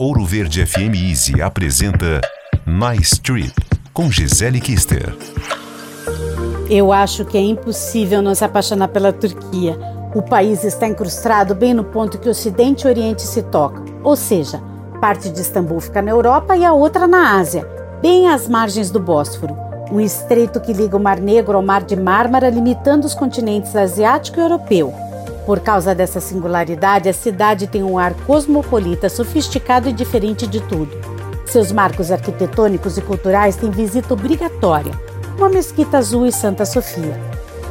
Ouro Verde FM Easy apresenta Nice Trip com Gisele Kister. Eu acho que é impossível não se apaixonar pela Turquia. O país está incrustado bem no ponto que Ocidente e Oriente se tocam, ou seja, parte de Istambul fica na Europa e a outra na Ásia, bem às margens do Bósforo. Um estreito que liga o Mar Negro ao Mar de Mármara, limitando os continentes asiático e europeu. Por causa dessa singularidade, a cidade tem um ar cosmopolita, sofisticado e diferente de tudo. Seus marcos arquitetônicos e culturais têm visita obrigatória, como a Mesquita Azul e Santa Sofia.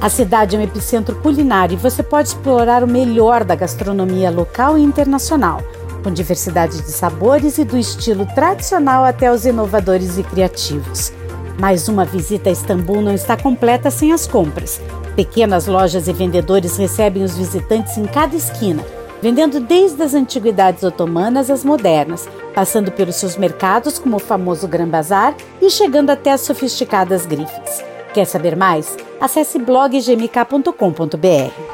A cidade é um epicentro culinário e você pode explorar o melhor da gastronomia local e internacional, com diversidade de sabores e do estilo tradicional até os inovadores e criativos. Mais uma visita a Istambul não está completa sem as compras. Pequenas lojas e vendedores recebem os visitantes em cada esquina, vendendo desde as antiguidades otomanas às modernas, passando pelos seus mercados, como o famoso Gran Bazar, e chegando até as sofisticadas grifes. Quer saber mais? Acesse bloggmk.com.br.